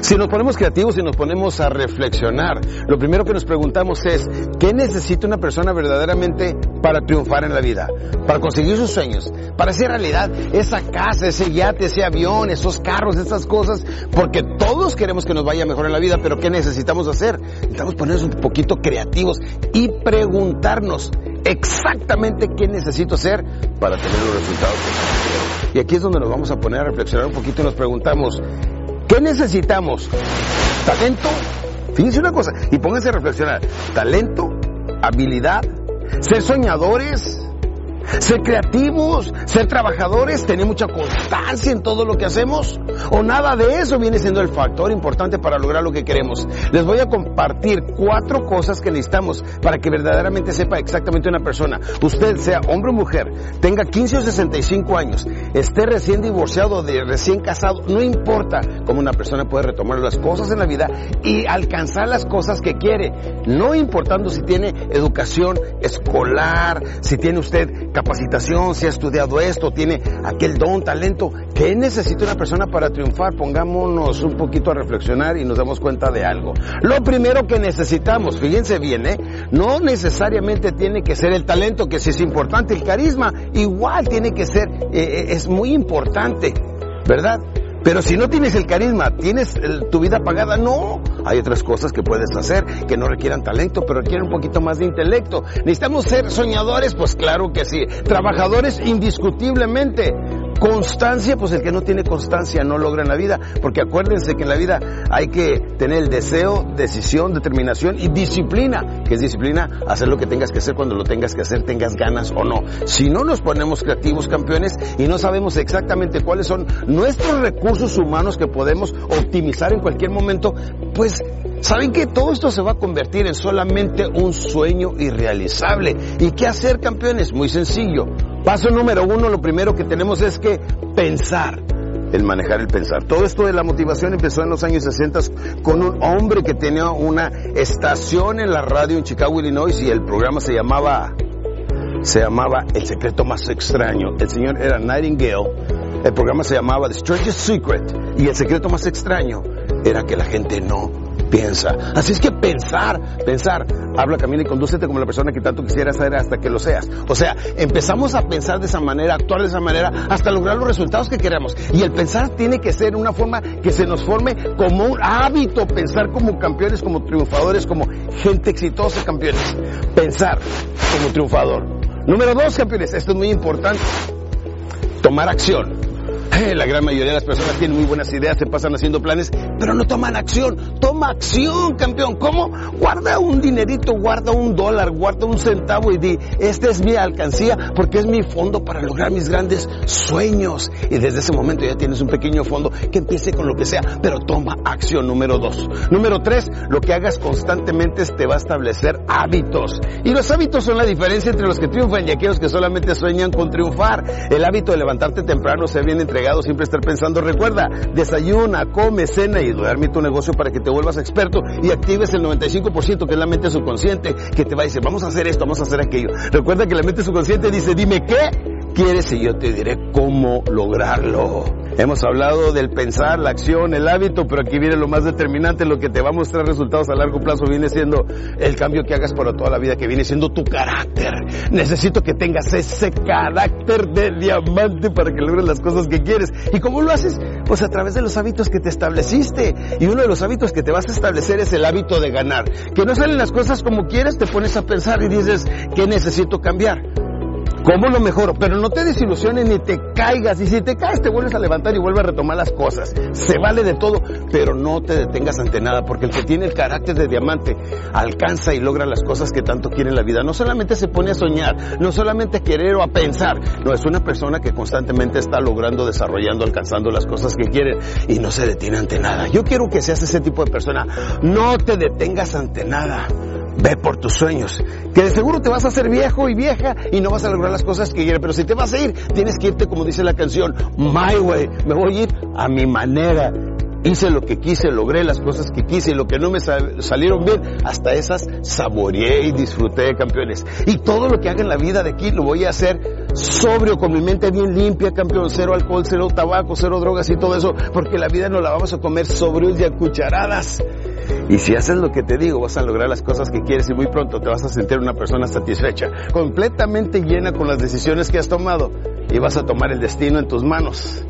Si nos ponemos creativos y nos ponemos a reflexionar, lo primero que nos preguntamos es, ¿qué necesita una persona verdaderamente para triunfar en la vida? Para conseguir sus sueños, para hacer realidad esa casa, ese yate, ese avión, esos carros, esas cosas, porque todos queremos que nos vaya mejor en la vida, pero ¿qué necesitamos hacer? Necesitamos ponernos un poquito creativos y preguntarnos exactamente qué necesito hacer para tener los resultados que Y aquí es donde nos vamos a poner a reflexionar un poquito y nos preguntamos, ¿Qué necesitamos? ¿Talento? Fíjense una cosa y pónganse a reflexionar. ¿Talento? ¿Habilidad? ¿Ser soñadores? Ser creativos, ser trabajadores, tener mucha constancia en todo lo que hacemos, o nada de eso viene siendo el factor importante para lograr lo que queremos. Les voy a compartir cuatro cosas que necesitamos para que verdaderamente sepa exactamente una persona. Usted sea hombre o mujer, tenga 15 o 65 años, esté recién divorciado de recién casado, no importa cómo una persona puede retomar las cosas en la vida y alcanzar las cosas que quiere, no importando si tiene educación escolar, si tiene usted capacitación, si ha estudiado esto, tiene aquel don, talento. ¿Qué necesita una persona para triunfar? Pongámonos un poquito a reflexionar y nos damos cuenta de algo. Lo primero que necesitamos, fíjense bien, ¿eh? no necesariamente tiene que ser el talento, que sí es importante, el carisma igual tiene que ser, eh, eh, es muy importante, ¿verdad? Pero si no tienes el carisma, tienes tu vida pagada, no. Hay otras cosas que puedes hacer que no requieran talento, pero requieren un poquito más de intelecto. Necesitamos ser soñadores, pues claro que sí. Trabajadores indiscutiblemente. Constancia, pues el que no tiene constancia no logra en la vida, porque acuérdense que en la vida hay que tener el deseo, decisión, determinación y disciplina, que es disciplina, hacer lo que tengas que hacer cuando lo tengas que hacer, tengas ganas o no. Si no nos ponemos creativos campeones y no sabemos exactamente cuáles son nuestros recursos humanos que podemos optimizar en cualquier momento, pues ¿Saben que todo esto se va a convertir en solamente un sueño irrealizable? ¿Y qué hacer, campeones? Muy sencillo. Paso número uno, lo primero que tenemos es que pensar el manejar el pensar. Todo esto de la motivación empezó en los años 60 con un hombre que tenía una estación en la radio en Chicago, Illinois y el programa se llamaba se llamaba El secreto más extraño. El señor era Nightingale. El programa se llamaba The Strangest Secret y el secreto más extraño era que la gente no piensa. Así es que pensar, pensar, habla, camina y condúcete como la persona que tanto quisieras ser hasta que lo seas. O sea, empezamos a pensar de esa manera, actuar de esa manera, hasta lograr los resultados que queramos. Y el pensar tiene que ser una forma que se nos forme como un hábito, pensar como campeones, como triunfadores, como gente exitosa, campeones. Pensar como triunfador. Número dos, campeones, esto es muy importante. Tomar acción. La gran mayoría de las personas tienen muy buenas ideas, se pasan haciendo planes, pero no toman acción. Toma acción, campeón. ¿Cómo? Guarda un dinerito, guarda un dólar, guarda un centavo y di, esta es mi alcancía porque es mi fondo para lograr mis grandes sueños. Y desde ese momento ya tienes un pequeño fondo que empiece con lo que sea, pero toma acción. Número dos. Número tres, lo que hagas constantemente te va a establecer hábitos. Y los hábitos son la diferencia entre los que triunfan y aquellos que solamente sueñan con triunfar. El hábito de levantarte temprano se viene siempre estar pensando, recuerda, desayuna, come, cena y duerme tu negocio para que te vuelvas experto y actives el 95% que es la mente subconsciente que te va a decir, vamos a hacer esto, vamos a hacer aquello. Recuerda que la mente subconsciente dice, dime qué quieres y yo te diré cómo lograrlo. Hemos hablado del pensar, la acción, el hábito, pero aquí viene lo más determinante, lo que te va a mostrar resultados a largo plazo viene siendo el cambio que hagas para toda la vida, que viene siendo tu carácter. Necesito que tengas ese carácter de diamante para que logres las cosas que quieres. ¿Y cómo lo haces? Pues a través de los hábitos que te estableciste. Y uno de los hábitos que te vas a establecer es el hábito de ganar. Que no salen las cosas como quieres, te pones a pensar y dices, ¿qué necesito cambiar? ¿Cómo lo mejoro? Pero no te desilusiones ni te caigas. Y si te caes, te vuelves a levantar y vuelves a retomar las cosas. Se vale de todo, pero no te detengas ante nada, porque el que tiene el carácter de diamante alcanza y logra las cosas que tanto quiere en la vida. No solamente se pone a soñar, no solamente a querer o a pensar, no, es una persona que constantemente está logrando, desarrollando, alcanzando las cosas que quiere y no se detiene ante nada. Yo quiero que seas ese tipo de persona. No te detengas ante nada. Ve por tus sueños. Que de seguro te vas a hacer viejo y vieja y no vas a lograr las cosas que quieres. Pero si te vas a ir, tienes que irte como dice la canción, my way. Me voy a ir a mi manera. hice lo que quise, logré las cosas que quise y lo que no me salieron bien, hasta esas saboreé y disfruté, campeones. Y todo lo que haga en la vida de aquí lo voy a hacer sobrio, con mi mente bien limpia, campeón, cero alcohol, cero tabaco, cero drogas y todo eso, porque la vida no la vamos a comer sobrios y a cucharadas. Y si haces lo que te digo, vas a lograr las cosas que quieres y muy pronto te vas a sentir una persona satisfecha, completamente llena con las decisiones que has tomado y vas a tomar el destino en tus manos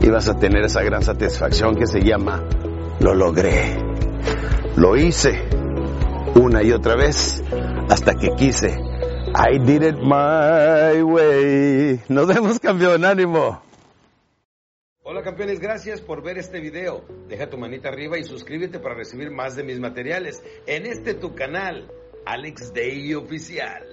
y vas a tener esa gran satisfacción que se llama lo logré. Lo hice una y otra vez hasta que quise. I did it my way. Nos vemos campeón, ánimo. Hola campeones, gracias por ver este video. Deja tu manita arriba y suscríbete para recibir más de mis materiales en este tu canal, Alex Day Oficial.